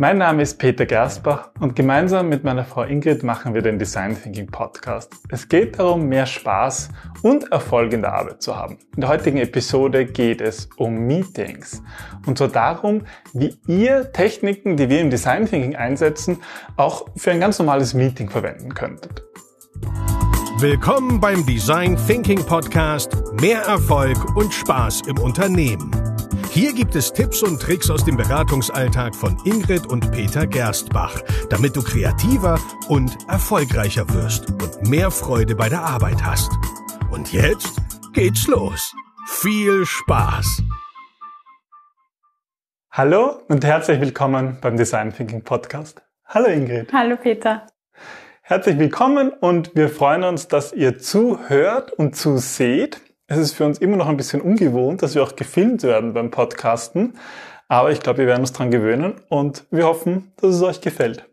Mein Name ist Peter Gerstbach und gemeinsam mit meiner Frau Ingrid machen wir den Design Thinking Podcast. Es geht darum, mehr Spaß und Erfolg in der Arbeit zu haben. In der heutigen Episode geht es um Meetings und zwar darum, wie ihr Techniken, die wir im Design Thinking einsetzen, auch für ein ganz normales Meeting verwenden könntet. Willkommen beim Design Thinking Podcast. Mehr Erfolg und Spaß im Unternehmen. Hier gibt es Tipps und Tricks aus dem Beratungsalltag von Ingrid und Peter Gerstbach, damit du kreativer und erfolgreicher wirst und mehr Freude bei der Arbeit hast. Und jetzt geht's los. Viel Spaß! Hallo und herzlich willkommen beim Design Thinking Podcast. Hallo Ingrid. Hallo Peter. Herzlich willkommen und wir freuen uns, dass ihr zuhört und zuseht. Es ist für uns immer noch ein bisschen ungewohnt, dass wir auch gefilmt werden beim Podcasten. Aber ich glaube, wir werden uns dran gewöhnen und wir hoffen, dass es euch gefällt.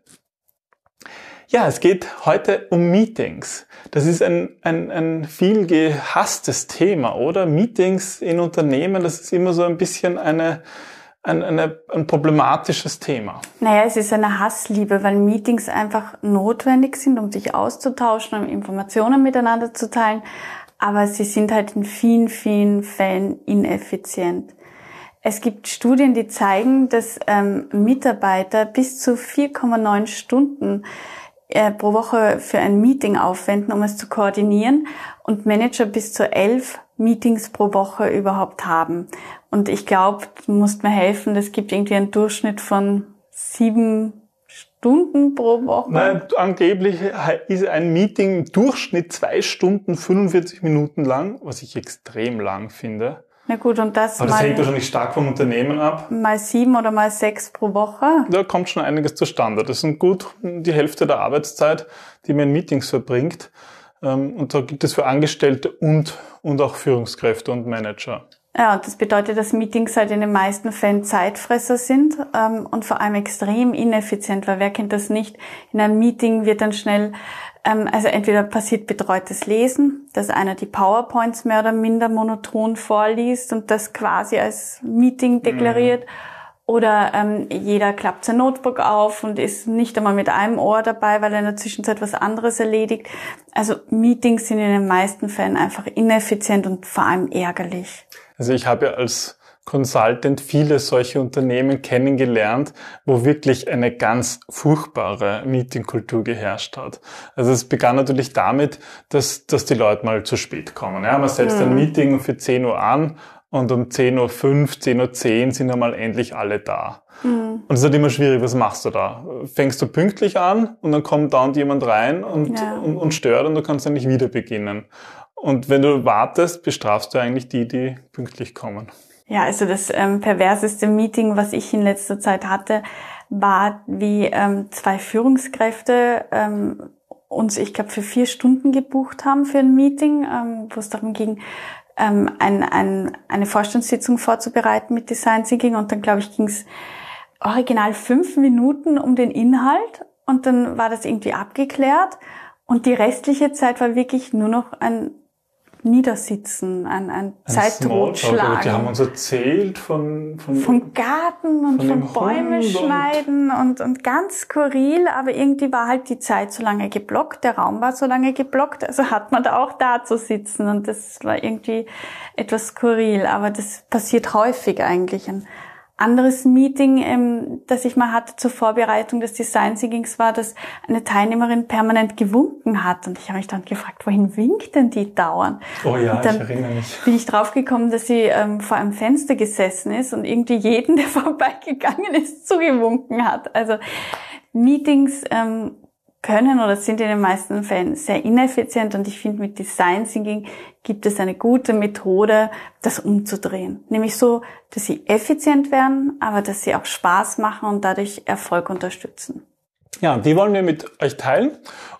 Ja, es geht heute um Meetings. Das ist ein, ein, ein viel gehasstes Thema, oder? Meetings in Unternehmen, das ist immer so ein bisschen eine, ein, eine, ein problematisches Thema. Naja, es ist eine Hassliebe, weil Meetings einfach notwendig sind, um sich auszutauschen, um Informationen miteinander zu teilen. Aber sie sind halt in vielen, vielen Fällen ineffizient. Es gibt Studien, die zeigen, dass ähm, Mitarbeiter bis zu 4,9 Stunden äh, pro Woche für ein Meeting aufwenden, um es zu koordinieren und Manager bis zu elf Meetings pro Woche überhaupt haben. Und ich glaube, du musst mir helfen, das gibt irgendwie einen Durchschnitt von sieben Stunden pro Woche. Nein, angeblich ist ein Meeting im Durchschnitt zwei Stunden 45 Minuten lang, was ich extrem lang finde. Na gut, und das Aber das hängt wahrscheinlich stark vom Unternehmen ab. Mal sieben oder mal sechs pro Woche. Da kommt schon einiges zustande. Das sind gut die Hälfte der Arbeitszeit, die man in Meetings verbringt. Ähm, und da gibt es für Angestellte und, und auch Führungskräfte und Manager. Ja, und das bedeutet, dass Meetings halt in den meisten Fällen Zeitfresser sind ähm, und vor allem extrem ineffizient, weil wer kennt das nicht? In einem Meeting wird dann schnell, ähm, also entweder passiert betreutes Lesen, dass einer die PowerPoints mehr oder minder monoton vorliest und das quasi als Meeting deklariert. Mhm. Oder ähm, jeder klappt sein Notebook auf und ist nicht einmal mit einem Ohr dabei, weil er in der Zwischenzeit was anderes erledigt. Also Meetings sind in den meisten Fällen einfach ineffizient und vor allem ärgerlich. Also ich habe ja als Consultant viele solche Unternehmen kennengelernt, wo wirklich eine ganz furchtbare Meetingkultur geherrscht hat. Also es begann natürlich damit, dass, dass die Leute mal zu spät kommen. Ja, man setzt ein Meeting für 10 Uhr an und um 10.05 Uhr, 10.10 Uhr sind einmal endlich alle da. Mhm. Und es ist halt immer schwierig, was machst du da? Fängst du pünktlich an und dann kommt da und jemand rein und, ja. und, und stört und du kannst dann nicht wieder beginnen. Und wenn du wartest, bestrafst du eigentlich die, die pünktlich kommen. Ja, also das ähm, perverseste Meeting, was ich in letzter Zeit hatte, war, wie ähm, zwei Führungskräfte ähm, uns, ich glaube, für vier Stunden gebucht haben für ein Meeting, ähm, wo es darum ging, ähm, ein, ein, eine Vorstandssitzung vorzubereiten mit Design Thinking. Und dann, glaube ich, ging es original fünf Minuten um den Inhalt. Und dann war das irgendwie abgeklärt. Und die restliche Zeit war wirklich nur noch ein Niedersitzen, ein, ein, ein. Die haben uns erzählt von, von, von Garten und von, von Bäume schneiden und, und ganz skurril, aber irgendwie war halt die Zeit so lange geblockt, der Raum war so lange geblockt, also hat man da auch da zu sitzen und das war irgendwie etwas skurril, aber das passiert häufig eigentlich. Ein, anderes Meeting, ähm, das ich mal hatte zur Vorbereitung des Design Thinkings war, dass eine Teilnehmerin permanent gewunken hat. Und ich habe mich dann gefragt, wohin winkt denn die dauernd? Oh ja, ich erinnere mich. Bin ich draufgekommen, dass sie ähm, vor einem Fenster gesessen ist und irgendwie jeden, der vorbeigegangen ist, zugewunken hat. Also Meetings ähm, können oder sind in den meisten Fällen sehr ineffizient und ich finde, mit Design Thinking gibt es eine gute Methode, das umzudrehen. Nämlich so, dass sie effizient werden, aber dass sie auch Spaß machen und dadurch Erfolg unterstützen. Ja, die wollen wir mit euch teilen.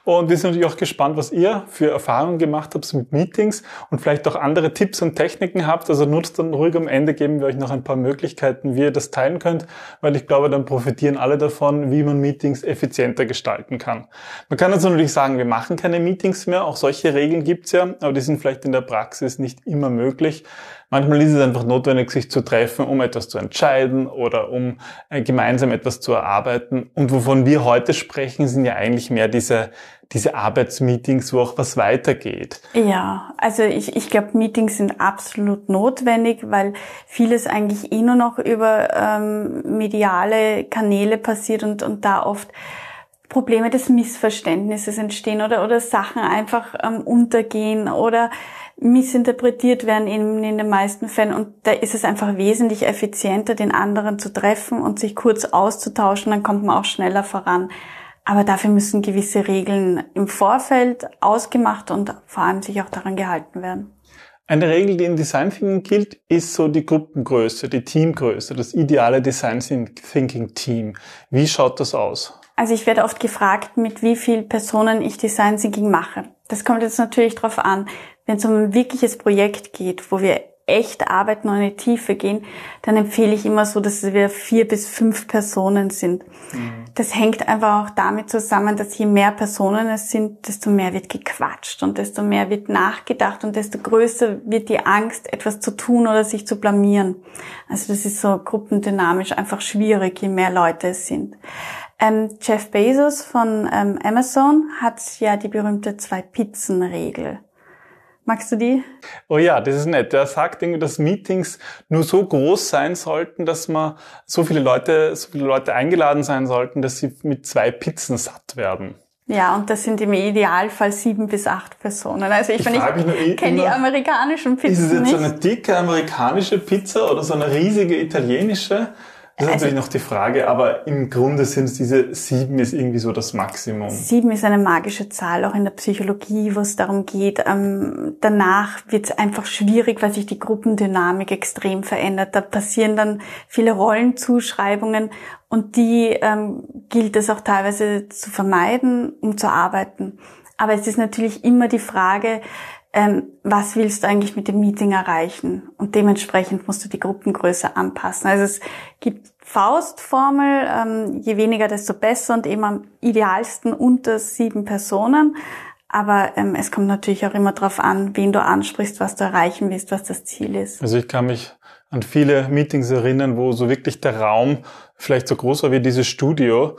Und wir sind natürlich auch gespannt, was ihr für Erfahrungen gemacht habt mit Meetings und vielleicht auch andere Tipps und Techniken habt. Also nutzt dann ruhig am Ende, geben wir euch noch ein paar Möglichkeiten, wie ihr das teilen könnt, weil ich glaube, dann profitieren alle davon, wie man Meetings effizienter gestalten kann. Man kann also natürlich sagen, wir machen keine Meetings mehr. Auch solche Regeln gibt's ja, aber die sind vielleicht in der Praxis nicht immer möglich. Manchmal ist es einfach notwendig, sich zu treffen, um etwas zu entscheiden oder um äh, gemeinsam etwas zu erarbeiten. Und wovon wir heute sprechen, sind ja eigentlich mehr diese, diese Arbeitsmeetings, wo auch was weitergeht. Ja, also ich, ich glaube, Meetings sind absolut notwendig, weil vieles eigentlich eh nur noch über ähm, mediale Kanäle passiert und, und da oft Probleme des Missverständnisses entstehen oder, oder Sachen einfach ähm, untergehen oder missinterpretiert werden in, in den meisten Fällen. Und da ist es einfach wesentlich effizienter, den anderen zu treffen und sich kurz auszutauschen, dann kommt man auch schneller voran. Aber dafür müssen gewisse Regeln im Vorfeld ausgemacht und vor allem sich auch daran gehalten werden. Eine Regel, die in Design Thinking gilt, ist so die Gruppengröße, die Teamgröße, das ideale Design Thinking Team. Wie schaut das aus? Also ich werde oft gefragt, mit wie vielen Personen ich Design Thinking mache. Das kommt jetzt natürlich darauf an, wenn es um ein wirkliches Projekt geht, wo wir echt arbeiten und in die Tiefe gehen, dann empfehle ich immer so, dass wir vier bis fünf Personen sind. Mhm. Das hängt einfach auch damit zusammen, dass je mehr Personen es sind, desto mehr wird gequatscht und desto mehr wird nachgedacht und desto größer wird die Angst, etwas zu tun oder sich zu blamieren. Also das ist so gruppendynamisch einfach schwierig, je mehr Leute es sind. Ähm, Jeff Bezos von ähm, Amazon hat ja die berühmte Zwei-Pizzen-Regel. Magst du die? Oh ja, das ist nett. Er sagt irgendwie, dass Meetings nur so groß sein sollten, dass man so viele Leute, so viele Leute eingeladen sein sollten, dass sie mit zwei Pizzen satt werden. Ja, und das sind im Idealfall sieben bis acht Personen. Also ich, ich, ich, kenne die amerikanischen Pizzen Ist es jetzt nicht. so eine dicke amerikanische Pizza oder so eine riesige italienische? Das ist also, natürlich noch die Frage, aber im Grunde sind es diese sieben ist irgendwie so das Maximum. Sieben ist eine magische Zahl, auch in der Psychologie, wo es darum geht. Ähm, danach wird es einfach schwierig, weil sich die Gruppendynamik extrem verändert. Da passieren dann viele Rollenzuschreibungen und die ähm, gilt es auch teilweise zu vermeiden, um zu arbeiten. Aber es ist natürlich immer die Frage, ähm, was willst du eigentlich mit dem Meeting erreichen? Und dementsprechend musst du die Gruppengröße anpassen. Also es gibt Faustformel, ähm, je weniger, desto besser und eben am idealsten unter sieben Personen. Aber ähm, es kommt natürlich auch immer darauf an, wen du ansprichst, was du erreichen willst, was das Ziel ist. Also ich kann mich an viele Meetings erinnern, wo so wirklich der Raum vielleicht so groß war wie dieses Studio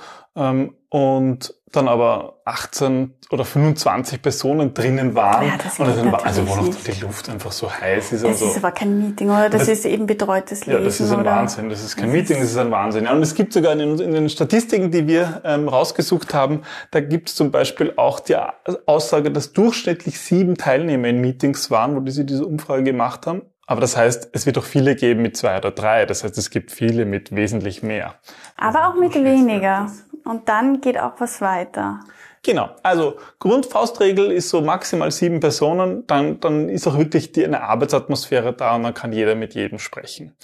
und dann aber 18 oder 25 Personen drinnen waren. Ja, das und dann war, also wo noch die Luft einfach so heiß ist. Das und so. ist aber kein Meeting, oder? Das, das ist eben betreutes Lesen. Ja, das ist ein oder? Wahnsinn. Das ist kein das Meeting, das ist ein Wahnsinn. Ja, und es gibt sogar in, in den Statistiken, die wir ähm, rausgesucht haben, da gibt es zum Beispiel auch die Aussage, dass durchschnittlich sieben Teilnehmer in Meetings waren, wo sie diese Umfrage gemacht haben. Aber das heißt, es wird auch viele geben mit zwei oder drei. Das heißt, es gibt viele mit wesentlich mehr. Aber auch mit weniger. Und dann geht auch was weiter. Genau. Also Grundfaustregel ist so maximal sieben Personen. Dann, dann ist auch wirklich die, eine Arbeitsatmosphäre da und dann kann jeder mit jedem sprechen.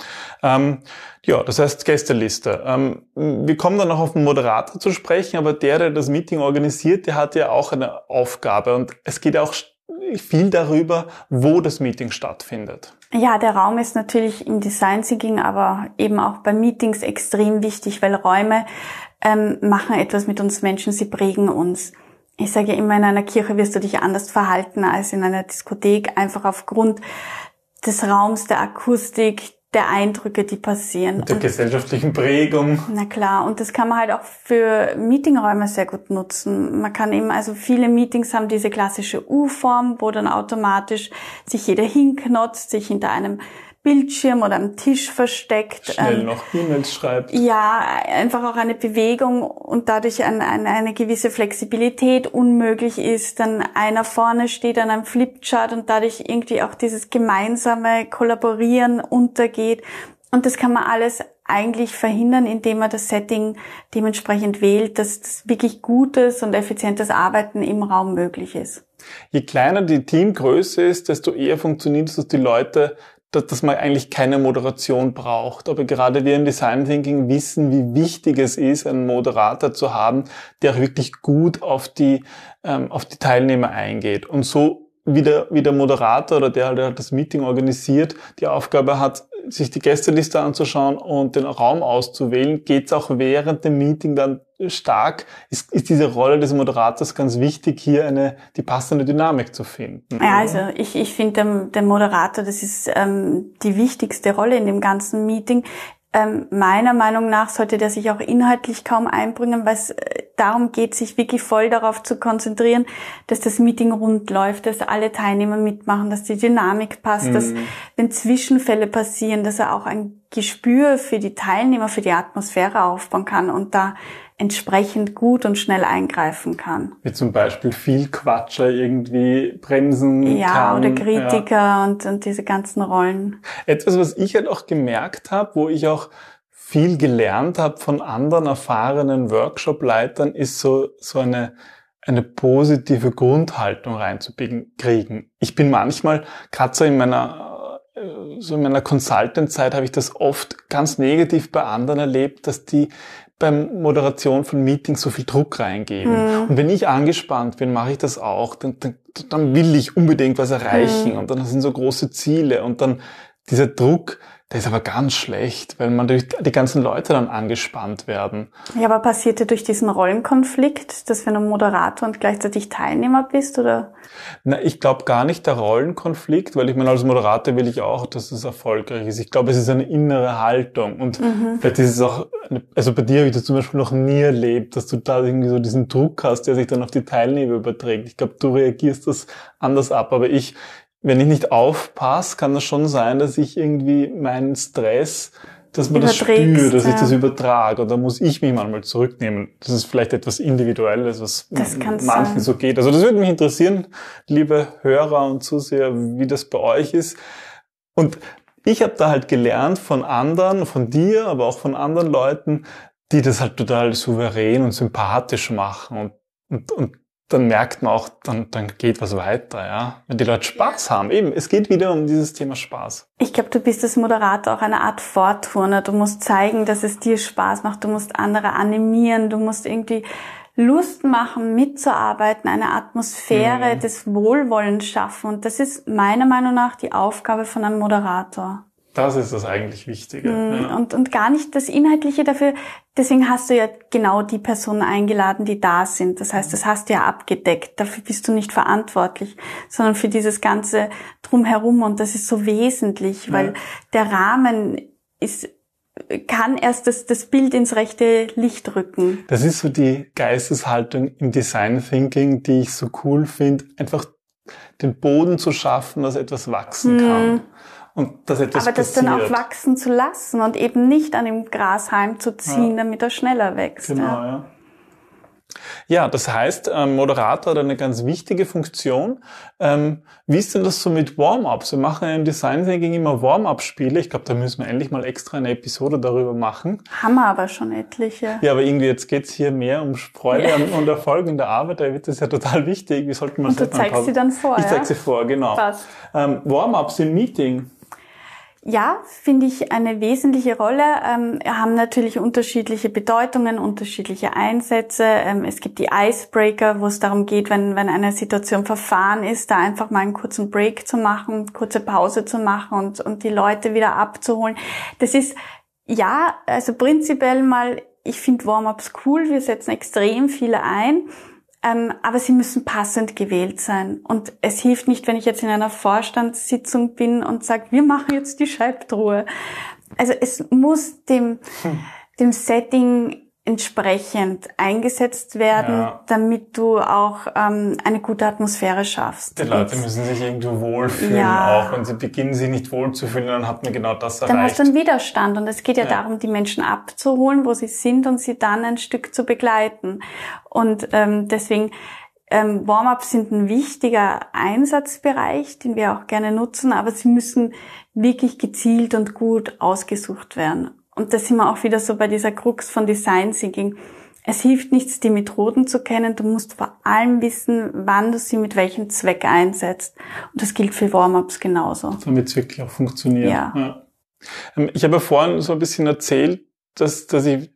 Ähm, ja, das heißt Gästeliste. Ähm, wir kommen dann noch auf den Moderator zu sprechen, aber der, der das Meeting organisiert, der hat ja auch eine Aufgabe und es geht auch viel darüber, wo das Meeting stattfindet. Ja, der Raum ist natürlich im Design Thinking, aber eben auch bei Meetings extrem wichtig, weil Räume ähm, machen etwas mit uns Menschen, sie prägen uns. Ich sage immer, in einer Kirche wirst du dich anders verhalten als in einer Diskothek, einfach aufgrund des Raums, der Akustik, der Eindrücke, die passieren. Mit der und, gesellschaftlichen Prägung. Na klar, und das kann man halt auch für Meetingräume sehr gut nutzen. Man kann eben, also viele Meetings haben diese klassische U-Form, wo dann automatisch sich jeder hinknotzt, sich hinter einem Bildschirm oder am Tisch versteckt. Schnell ähm, noch E-Mails schreibt. Ja, einfach auch eine Bewegung und dadurch ein, ein, eine gewisse Flexibilität unmöglich ist. Dann einer vorne steht an einem Flipchart und dadurch irgendwie auch dieses gemeinsame Kollaborieren untergeht. Und das kann man alles eigentlich verhindern, indem man das Setting dementsprechend wählt, dass das wirklich gutes und effizientes Arbeiten im Raum möglich ist. Je kleiner die Teamgröße ist, desto eher funktioniert es, dass die Leute dass, dass man eigentlich keine Moderation braucht. Aber gerade wir im Design Thinking wissen, wie wichtig es ist, einen Moderator zu haben, der auch wirklich gut auf die, ähm, auf die Teilnehmer eingeht. Und so wie der, wie der Moderator oder der halt das Meeting organisiert, die Aufgabe hat, sich die Gästeliste anzuschauen und den Raum auszuwählen, geht es auch während dem Meeting dann stark, ist, ist diese Rolle des Moderators ganz wichtig, hier eine die passende Dynamik zu finden. Ja, also ich, ich finde, der, der Moderator, das ist ähm, die wichtigste Rolle in dem ganzen Meeting. Ähm, meiner Meinung nach sollte der sich auch inhaltlich kaum einbringen, weil es äh, darum geht, sich wirklich voll darauf zu konzentrieren, dass das Meeting rund läuft, dass alle Teilnehmer mitmachen, dass die Dynamik passt, mhm. dass wenn Zwischenfälle passieren, dass er auch ein Gespür für die Teilnehmer, für die Atmosphäre aufbauen kann und da entsprechend gut und schnell eingreifen kann. Wie zum Beispiel viel Quatscher irgendwie bremsen ja, kann. Oder Kritiker ja. und, und diese ganzen Rollen. Etwas, was ich halt auch gemerkt habe, wo ich auch viel gelernt habe von anderen erfahrenen Workshop-Leitern, ist so, so eine, eine positive Grundhaltung reinzukriegen. Ich bin manchmal, gerade so in meiner, äh, so in meiner Consultant-Zeit habe ich das oft ganz negativ bei anderen erlebt, dass die beim Moderation von Meetings so viel Druck reingeben. Mhm. Und wenn ich angespannt bin, mache ich das auch. Dann, dann, dann will ich unbedingt was erreichen mhm. und dann sind so große Ziele und dann dieser Druck, der ist aber ganz schlecht, weil man durch die ganzen Leute dann angespannt werden. Ja, aber passierte durch diesen Rollenkonflikt, dass wenn du Moderator und gleichzeitig Teilnehmer bist, oder? Na, ich glaube gar nicht der Rollenkonflikt, weil ich meine, als Moderator will ich auch, dass es erfolgreich ist. Ich glaube, es ist eine innere Haltung und mhm. vielleicht ist es auch, eine, also bei dir habe ich das zum Beispiel noch nie erlebt, dass du da irgendwie so diesen Druck hast, der sich dann auf die Teilnehmer überträgt. Ich glaube, du reagierst das anders ab, aber ich, wenn ich nicht aufpasse, kann das schon sein, dass ich irgendwie meinen Stress, dass man das spürt, dass ja. ich das übertrage. Und da muss ich mich manchmal zurücknehmen. Das ist vielleicht etwas Individuelles, was manchen sein. so geht. Also das würde mich interessieren, liebe Hörer und Zuseher, wie das bei euch ist. Und ich habe da halt gelernt von anderen, von dir, aber auch von anderen Leuten, die das halt total souverän und sympathisch machen und, und, und dann merkt man auch, dann, dann geht was weiter, ja. Wenn die Leute Spaß haben. Eben, es geht wieder um dieses Thema Spaß. Ich glaube, du bist als Moderator auch eine Art Vorturner. Du musst zeigen, dass es dir Spaß macht. Du musst andere animieren. Du musst irgendwie Lust machen, mitzuarbeiten, eine Atmosphäre mhm. des Wohlwollens schaffen. Und das ist meiner Meinung nach die Aufgabe von einem Moderator. Das ist das eigentlich Wichtige. Mm, ja. Und, und gar nicht das Inhaltliche dafür. Deswegen hast du ja genau die Personen eingeladen, die da sind. Das heißt, das hast du ja abgedeckt. Dafür bist du nicht verantwortlich, sondern für dieses ganze Drumherum. Und das ist so wesentlich, weil ja. der Rahmen ist, kann erst das, das Bild ins rechte Licht rücken. Das ist so die Geisteshaltung im Design Thinking, die ich so cool finde. Einfach den Boden zu schaffen, dass etwas wachsen kann. Und dass etwas Aber das passiert. dann auch wachsen zu lassen und eben nicht an dem Gras heimzuziehen, ja. damit er schneller wächst. Genau, ja. ja. Ja, das heißt, ähm, Moderator hat eine ganz wichtige Funktion. Ähm, wie ist denn das so mit Warm-ups? Wir machen ja im Design Thinking immer Warm-up-Spiele. Ich glaube, da müssen wir endlich mal extra eine Episode darüber machen. Haben wir aber schon etliche. Ja, aber irgendwie jetzt geht's hier mehr um Freude ja. und Erfolg in der Arbeit. Da wird das ja total wichtig. Wie sollten wir Und du zeigst sie dann vor, Ich ja? zeig sie vor, genau. Ähm, Warm-ups im Meeting. Ja, finde ich eine wesentliche Rolle. Ähm, haben natürlich unterschiedliche Bedeutungen, unterschiedliche Einsätze. Ähm, es gibt die Icebreaker, wo es darum geht, wenn, wenn eine Situation verfahren ist, da einfach mal einen kurzen Break zu machen, kurze Pause zu machen und, und die Leute wieder abzuholen. Das ist, ja, also prinzipiell mal, ich finde Warm-ups cool. Wir setzen extrem viele ein. Ähm, aber sie müssen passend gewählt sein. Und es hilft nicht, wenn ich jetzt in einer Vorstandssitzung bin und sage, wir machen jetzt die Scheibtruhe. Also es muss dem, hm. dem Setting entsprechend eingesetzt werden, ja. damit du auch ähm, eine gute Atmosphäre schaffst. Die Leute müssen sich irgendwo wohlfühlen, ja. auch wenn sie beginnen, sich nicht wohlzufühlen, dann hat man genau das erreicht. Dann hast du einen Widerstand und es geht ja, ja, darum, die Menschen abzuholen, wo sie sind und sie dann ein Stück zu begleiten. Und ähm, deswegen ähm, Warm-ups sind ein wichtiger Einsatzbereich, den wir auch gerne nutzen, aber sie müssen wirklich gezielt und gut ausgesucht werden und da sind wir auch wieder so bei dieser Krux von Design Thinking. es hilft nichts, die Methoden zu kennen. Du musst vor allem wissen, wann du sie mit welchem Zweck einsetzt. Und das gilt für Warm-ups genauso. Damit es wirklich auch funktioniert. Ja. ja. Ähm, ich habe ja vorhin so ein bisschen erzählt, dass, dass ich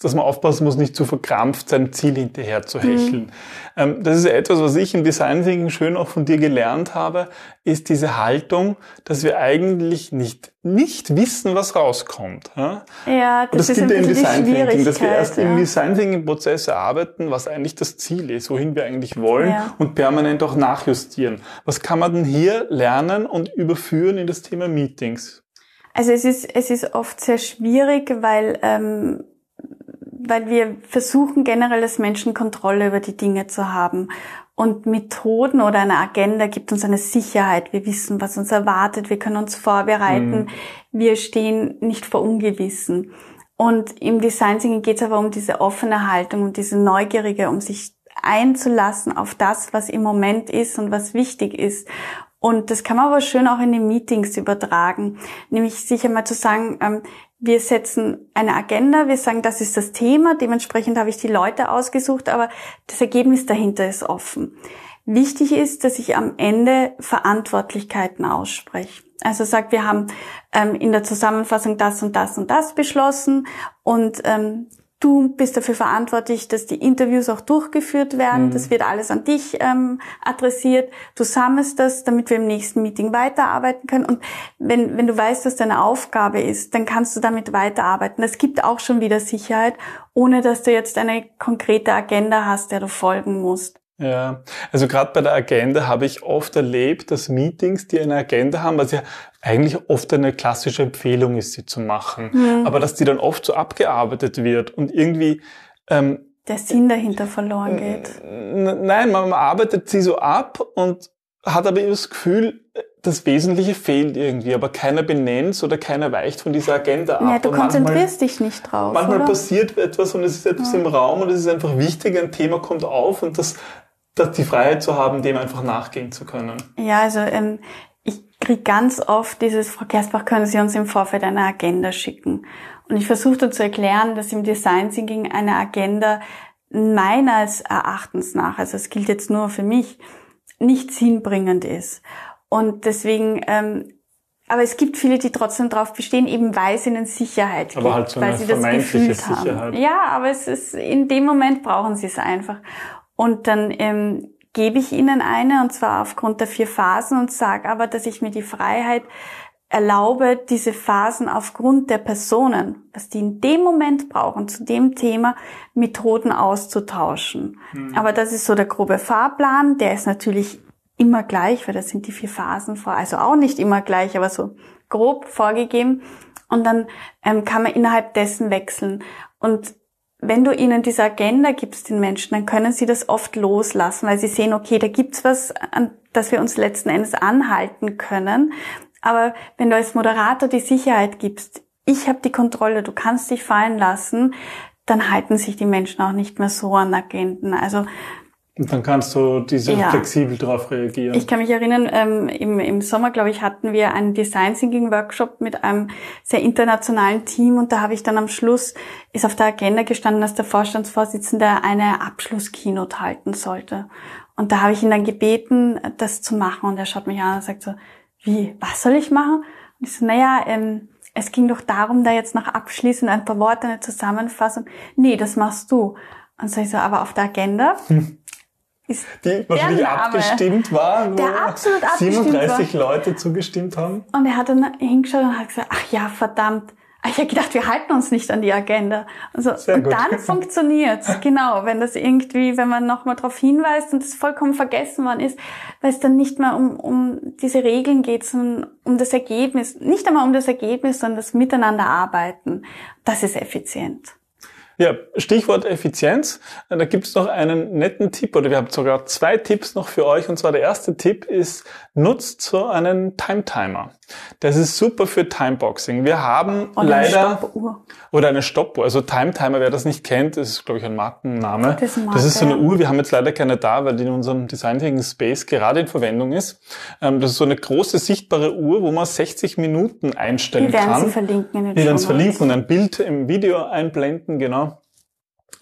dass man aufpassen muss, nicht zu verkrampft seinem Ziel hinterher zu hecheln. Mhm. Das ist etwas, was ich im Design Thinking schön auch von dir gelernt habe, ist diese Haltung, dass wir eigentlich nicht, nicht wissen, was rauskommt. Ja, das, das ist gibt ja im Design Thinking, dass wir erst ja. im Design Thinking Prozess erarbeiten, was eigentlich das Ziel ist, wohin wir eigentlich wollen ja. und permanent auch nachjustieren. Was kann man denn hier lernen und überführen in das Thema Meetings? Also es ist, es ist oft sehr schwierig, weil ähm, weil wir versuchen generell als Menschen Kontrolle über die Dinge zu haben. Und Methoden oder eine Agenda gibt uns eine Sicherheit. Wir wissen, was uns erwartet. Wir können uns vorbereiten. Mhm. Wir stehen nicht vor Ungewissen. Und im Design Thinking geht es aber um diese offene Haltung und diese Neugierige, um sich einzulassen auf das, was im Moment ist und was wichtig ist. Und das kann man aber schön auch in den Meetings übertragen. Nämlich sich einmal zu sagen, ähm, wir setzen eine Agenda, wir sagen, das ist das Thema, dementsprechend habe ich die Leute ausgesucht, aber das Ergebnis dahinter ist offen. Wichtig ist, dass ich am Ende Verantwortlichkeiten ausspreche. Also sagt, wir haben ähm, in der Zusammenfassung das und das und das beschlossen und ähm, Du bist dafür verantwortlich, dass die Interviews auch durchgeführt werden. Mhm. Das wird alles an dich ähm, adressiert. Du sammelst das, damit wir im nächsten Meeting weiterarbeiten können. Und wenn, wenn du weißt, was deine Aufgabe ist, dann kannst du damit weiterarbeiten. Das gibt auch schon wieder Sicherheit, ohne dass du jetzt eine konkrete Agenda hast, der du folgen musst. Ja, also gerade bei der Agenda habe ich oft erlebt, dass Meetings, die eine Agenda haben, was ja eigentlich oft eine klassische Empfehlung ist, sie zu machen, mhm. aber dass die dann oft so abgearbeitet wird und irgendwie ähm, der Sinn dahinter verloren geht. Nein, man, arbeitet sie so ab und hat aber das Gefühl, das Wesentliche fehlt irgendwie, aber keiner benennt oder keiner weicht von dieser Agenda ab. Ja, du konzentrierst manchmal, dich nicht drauf. Manchmal oder? passiert etwas und es ist etwas ja. im Raum und es ist einfach wichtig, ein Thema kommt auf und das das die Freiheit zu haben, dem einfach nachgehen zu können. Ja, also ähm, ich kriege ganz oft dieses, Frau Gersbach, können Sie uns im Vorfeld eine Agenda schicken? Und ich versuchte zu erklären, dass im Design Thinking eine Agenda meines Erachtens nach, also es gilt jetzt nur für mich, nicht sinnbringend ist. Und deswegen ähm, aber es gibt viele, die trotzdem darauf bestehen, eben weil sie ihnen Sicherheit aber halt so weil sie das gefühlt Sicherheit. haben. Ja, aber es ist in dem Moment brauchen sie es einfach. Und dann ähm, gebe ich ihnen eine, und zwar aufgrund der vier Phasen, und sage aber, dass ich mir die Freiheit erlaube, diese Phasen aufgrund der Personen, was die in dem Moment brauchen, zu dem Thema Methoden auszutauschen. Mhm. Aber das ist so der grobe Fahrplan, der ist natürlich immer gleich, weil das sind die vier Phasen vor, also auch nicht immer gleich, aber so grob vorgegeben. Und dann ähm, kann man innerhalb dessen wechseln. Und wenn du ihnen diese Agenda gibst, den Menschen, dann können sie das oft loslassen, weil sie sehen, okay, da gibt's was, an das wir uns letzten Endes anhalten können. Aber wenn du als Moderator die Sicherheit gibst, ich habe die Kontrolle, du kannst dich fallen lassen, dann halten sich die Menschen auch nicht mehr so an Agenden. Also und dann kannst du diese ja. flexibel darauf reagieren. Ich kann mich erinnern, ähm, im, im Sommer, glaube ich, hatten wir einen Design Thinking Workshop mit einem sehr internationalen Team und da habe ich dann am Schluss, ist auf der Agenda gestanden, dass der Vorstandsvorsitzende eine Abschlusskeynote halten sollte. Und da habe ich ihn dann gebeten, das zu machen und er schaut mich an und sagt so, wie, was soll ich machen? Und ich so, naja, ähm, es ging doch darum, da jetzt noch abschließend ein paar Worte, eine Zusammenfassung. Nee, das machst du. Und so ich so, aber auf der Agenda hm ist die wahrscheinlich abgestimmt war, wo absolut 37 war. Leute zugestimmt haben. Und er hat dann hingeschaut und hat gesagt, ach ja, verdammt. Ich habe gedacht, wir halten uns nicht an die Agenda. Also, und gut. dann funktioniert's genau, wenn das irgendwie, wenn man nochmal darauf hinweist und es vollkommen vergessen worden ist, weil es dann nicht mehr um, um diese Regeln geht, sondern um das Ergebnis. Nicht einmal um das Ergebnis, sondern das Miteinanderarbeiten. Das ist effizient. Ja, Stichwort Effizienz. Da gibt es noch einen netten Tipp oder wir haben sogar zwei Tipps noch für euch. Und zwar der erste Tipp ist, nutzt so einen Time Timer. Das ist super für Timeboxing. Wir haben oder leider eine Stoppuhr. oder eine Stoppuhr. Also Time Timer, wer das nicht kennt, ist glaube ich ein Markenname. Das, Marke, das ist so eine Uhr. Wir haben jetzt leider keine da, weil die in unserem Design Thinking Space gerade in Verwendung ist. Ähm, das ist so eine große sichtbare Uhr, wo man 60 Minuten einstellen kann. Wir werden sie verlinken. In den wir werden es verlinken und ein Bild im Video einblenden, genau.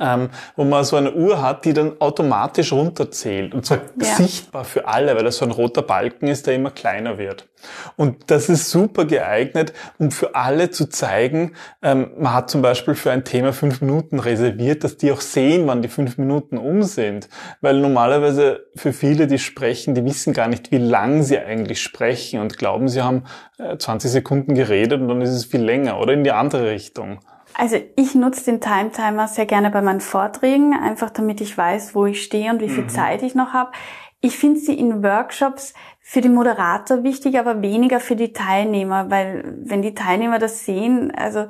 Ähm, wo man so eine Uhr hat, die dann automatisch runterzählt und zwar ja. sichtbar für alle, weil das so ein roter Balken ist, der immer kleiner wird. Und das ist super geeignet, um für alle zu zeigen, ähm, man hat zum Beispiel für ein Thema fünf Minuten reserviert, dass die auch sehen, wann die fünf Minuten um sind. Weil normalerweise für viele, die sprechen, die wissen gar nicht, wie lang sie eigentlich sprechen und glauben, sie haben äh, 20 Sekunden geredet und dann ist es viel länger oder in die andere Richtung. Also ich nutze den Time Timer sehr gerne bei meinen Vorträgen, einfach damit ich weiß, wo ich stehe und wie viel mhm. Zeit ich noch habe. Ich finde sie in Workshops für den Moderator wichtig, aber weniger für die Teilnehmer, weil wenn die Teilnehmer das sehen, also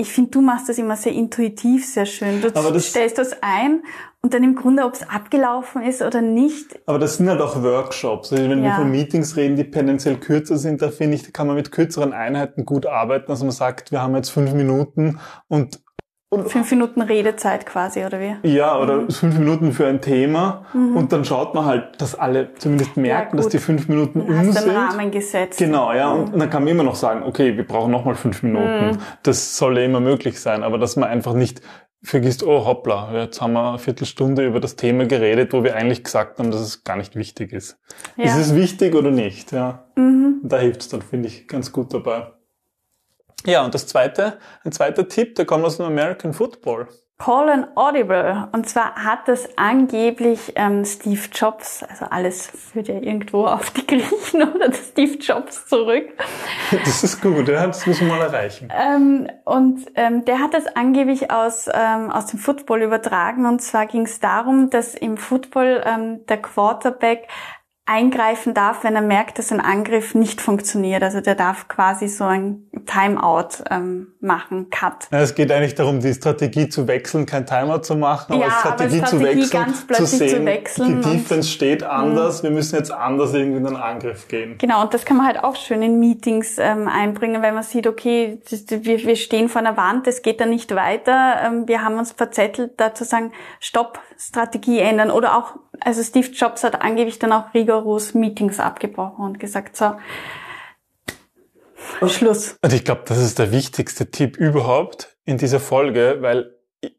ich finde, du machst das immer sehr intuitiv, sehr schön. Du das stellst das ein und dann im Grunde, ob es abgelaufen ist oder nicht. Aber das sind halt auch Workshops. Also wenn ja. wir von Meetings reden, die tendenziell kürzer sind, da finde ich, da kann man mit kürzeren Einheiten gut arbeiten. Also man sagt, wir haben jetzt fünf Minuten und und fünf Minuten Redezeit quasi, oder wie? Ja, oder mhm. fünf Minuten für ein Thema. Mhm. Und dann schaut man halt, dass alle zumindest merken, ja, dass die fünf Minuten um hast sind. Den Rahmen gesetzt. Genau, ja. Mhm. Und dann kann man immer noch sagen, okay, wir brauchen nochmal fünf Minuten. Mhm. Das soll ja immer möglich sein. Aber dass man einfach nicht vergisst, oh hoppla, jetzt haben wir eine Viertelstunde über das Thema geredet, wo wir eigentlich gesagt haben, dass es gar nicht wichtig ist. Ja. Ist es wichtig oder nicht? Ja. Mhm. Da hilft es dann, finde ich, ganz gut dabei. Ja, und das zweite, ein zweiter Tipp, der kommt aus dem American Football. Call an Audible. Und zwar hat das angeblich ähm, Steve Jobs, also alles führt ja irgendwo auf die Griechen oder Steve Jobs zurück. Das ist gut, ja, das müssen wir mal erreichen. Ähm, und ähm, der hat das angeblich aus, ähm, aus dem Football übertragen. Und zwar ging es darum, dass im Football ähm, der Quarterback eingreifen darf, wenn er merkt, dass ein Angriff nicht funktioniert. Also der darf quasi so ein Timeout ähm, machen, Cut. Ja, es geht eigentlich darum, die Strategie zu wechseln, kein Timeout zu machen, aber ja, Strategie, aber Strategie zu wechseln, zu sehen, zu wechseln die Defense steht anders, wir müssen jetzt anders irgendwie in den Angriff gehen. Genau, und das kann man halt auch schön in Meetings ähm, einbringen, wenn man sieht, okay, wir, wir stehen vor einer Wand, es geht da nicht weiter, ähm, wir haben uns verzettelt, da zu sagen, Stopp, Strategie ändern oder auch also Steve Jobs hat angeblich dann auch rigoros Meetings abgebrochen und gesagt, so, Schluss. Und ich glaube, das ist der wichtigste Tipp überhaupt in dieser Folge, weil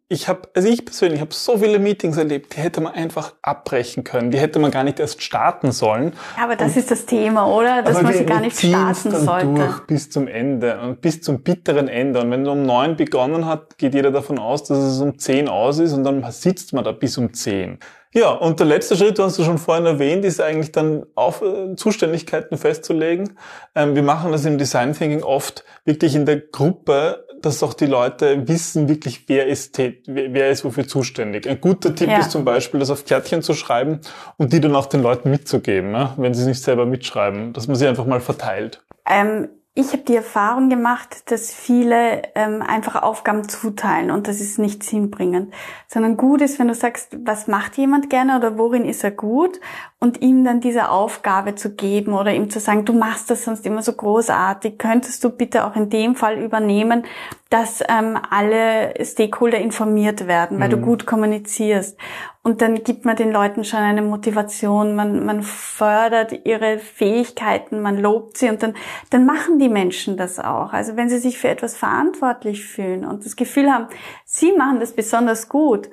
ich habe, also ich persönlich habe so viele Meetings erlebt, die hätte man einfach abbrechen können, die hätte man gar nicht erst starten sollen. Aber das und, ist das Thema, oder? Dass man sie gar nicht starten dann sollte. durch bis zum Ende und bis zum bitteren Ende. Und wenn du um neun begonnen hat, geht jeder davon aus, dass es um zehn aus ist und dann sitzt man da bis um zehn. Ja, und der letzte Schritt, du hast du schon vorhin erwähnt, ist eigentlich dann auf äh, Zuständigkeiten festzulegen. Ähm, wir machen das im Design Thinking oft wirklich in der Gruppe, dass auch die Leute wissen wirklich, wer ist, wer ist wofür zuständig. Ein guter Tipp ja. ist zum Beispiel, das auf Kärtchen zu schreiben und die dann auch den Leuten mitzugeben, ja, wenn sie es nicht selber mitschreiben, dass man sie einfach mal verteilt. Ähm ich habe die Erfahrung gemacht, dass viele ähm, einfach Aufgaben zuteilen und das ist nicht sinnbringend, sondern gut ist, wenn du sagst, was macht jemand gerne oder worin ist er gut? Und ihm dann diese Aufgabe zu geben oder ihm zu sagen, du machst das sonst immer so großartig, könntest du bitte auch in dem Fall übernehmen, dass ähm, alle Stakeholder informiert werden, weil mhm. du gut kommunizierst. Und dann gibt man den Leuten schon eine Motivation, man, man fördert ihre Fähigkeiten, man lobt sie und dann, dann machen die Menschen das auch. Also wenn sie sich für etwas verantwortlich fühlen und das Gefühl haben, sie machen das besonders gut,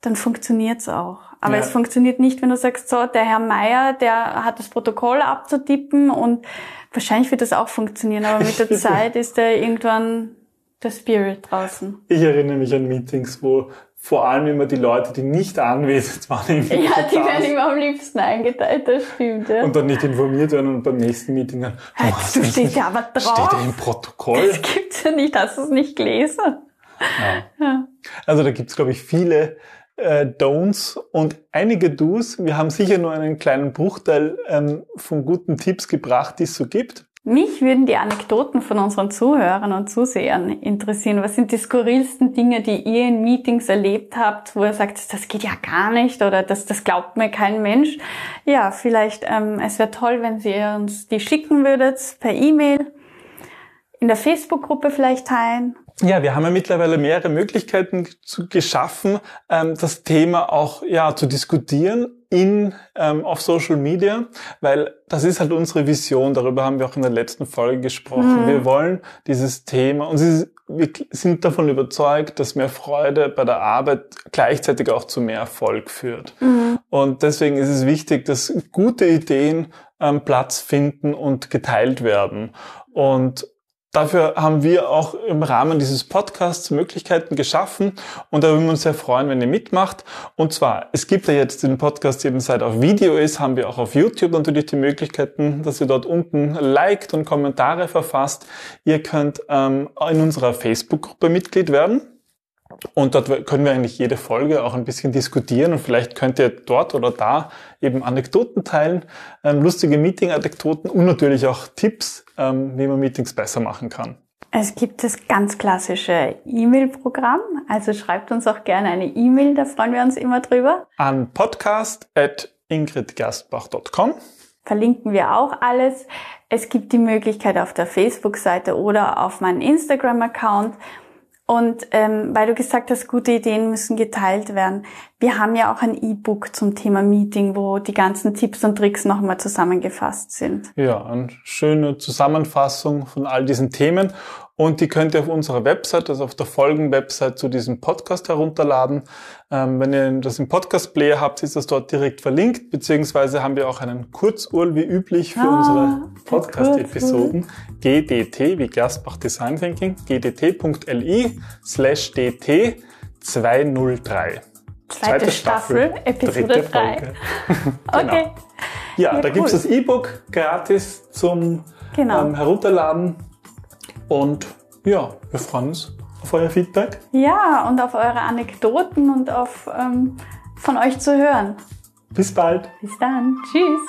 dann funktioniert's auch. Aber ja. es funktioniert nicht, wenn du sagst, so, der Herr Meier, der hat das Protokoll abzutippen und wahrscheinlich wird das auch funktionieren, aber mit der Zeit ist er irgendwann der Spirit draußen. Ich erinnere mich an Meetings, wo vor allem immer die Leute, die nicht anwesend waren. Ja, die werden immer am liebsten eingeteilt, das stimmt. Ja. Und dann nicht informiert werden und beim nächsten Meeting dann, oh, du stehst ja aber drauf. Steht ja im Protokoll. Das gibt's ja nicht, hast du es nicht gelesen. Ja. ja. Also da gibt's glaube ich, viele äh, Don'ts und einige Do's. Wir haben sicher nur einen kleinen Bruchteil ähm, von guten Tipps gebracht, die es so gibt. Mich würden die Anekdoten von unseren Zuhörern und Zusehern interessieren. Was sind die skurrilsten Dinge, die ihr in Meetings erlebt habt, wo ihr sagt, das geht ja gar nicht oder das, das glaubt mir kein Mensch? Ja, vielleicht, ähm, es wäre toll, wenn ihr uns die schicken würdet per E-Mail, in der Facebook-Gruppe vielleicht teilen ja, wir haben ja mittlerweile mehrere Möglichkeiten zu, geschaffen, ähm, das Thema auch ja zu diskutieren in ähm, auf Social Media, weil das ist halt unsere Vision. Darüber haben wir auch in der letzten Folge gesprochen. Mhm. Wir wollen dieses Thema und sie, wir sind davon überzeugt, dass mehr Freude bei der Arbeit gleichzeitig auch zu mehr Erfolg führt. Mhm. Und deswegen ist es wichtig, dass gute Ideen ähm, Platz finden und geteilt werden. Und Dafür haben wir auch im Rahmen dieses Podcasts Möglichkeiten geschaffen und da würden wir uns sehr freuen, wenn ihr mitmacht. Und zwar, es gibt ja jetzt den Podcast eben seit auf Video ist, haben wir auch auf YouTube natürlich die Möglichkeiten, dass ihr dort unten liked und Kommentare verfasst. Ihr könnt ähm, in unserer Facebook-Gruppe Mitglied werden. Und dort können wir eigentlich jede Folge auch ein bisschen diskutieren und vielleicht könnt ihr dort oder da eben Anekdoten teilen, ähm, lustige Meeting-Anekdoten und natürlich auch Tipps, ähm, wie man Meetings besser machen kann. Es gibt das ganz klassische E-Mail-Programm, also schreibt uns auch gerne eine E-Mail, da freuen wir uns immer drüber. An podcast.ingridgerstbach.com verlinken wir auch alles. Es gibt die Möglichkeit auf der Facebook-Seite oder auf meinem Instagram-Account und ähm, weil du gesagt hast, gute Ideen müssen geteilt werden. Wir haben ja auch ein E-Book zum Thema Meeting, wo die ganzen Tipps und Tricks nochmal zusammengefasst sind. Ja, eine schöne Zusammenfassung von all diesen Themen. Und die könnt ihr auf unserer Website, also auf der Folgen-Website zu diesem Podcast herunterladen. Ähm, wenn ihr das im Podcast-Player habt, ist das dort direkt verlinkt, beziehungsweise haben wir auch einen Kurzurl wie üblich für ah, unsere Podcast-Episoden. GDT wie Gersbach Design Thinking, gdt.li slash dt 203. Zweite, Staffel, Staffel Episode 3. genau. Okay. Ja, ja da cool. gibt's das E-Book gratis zum genau. ähm, Herunterladen und ja, wir freuen uns auf euer Feedback. Ja, und auf eure Anekdoten und auf ähm, von euch zu hören. Bis bald. Bis dann. Tschüss.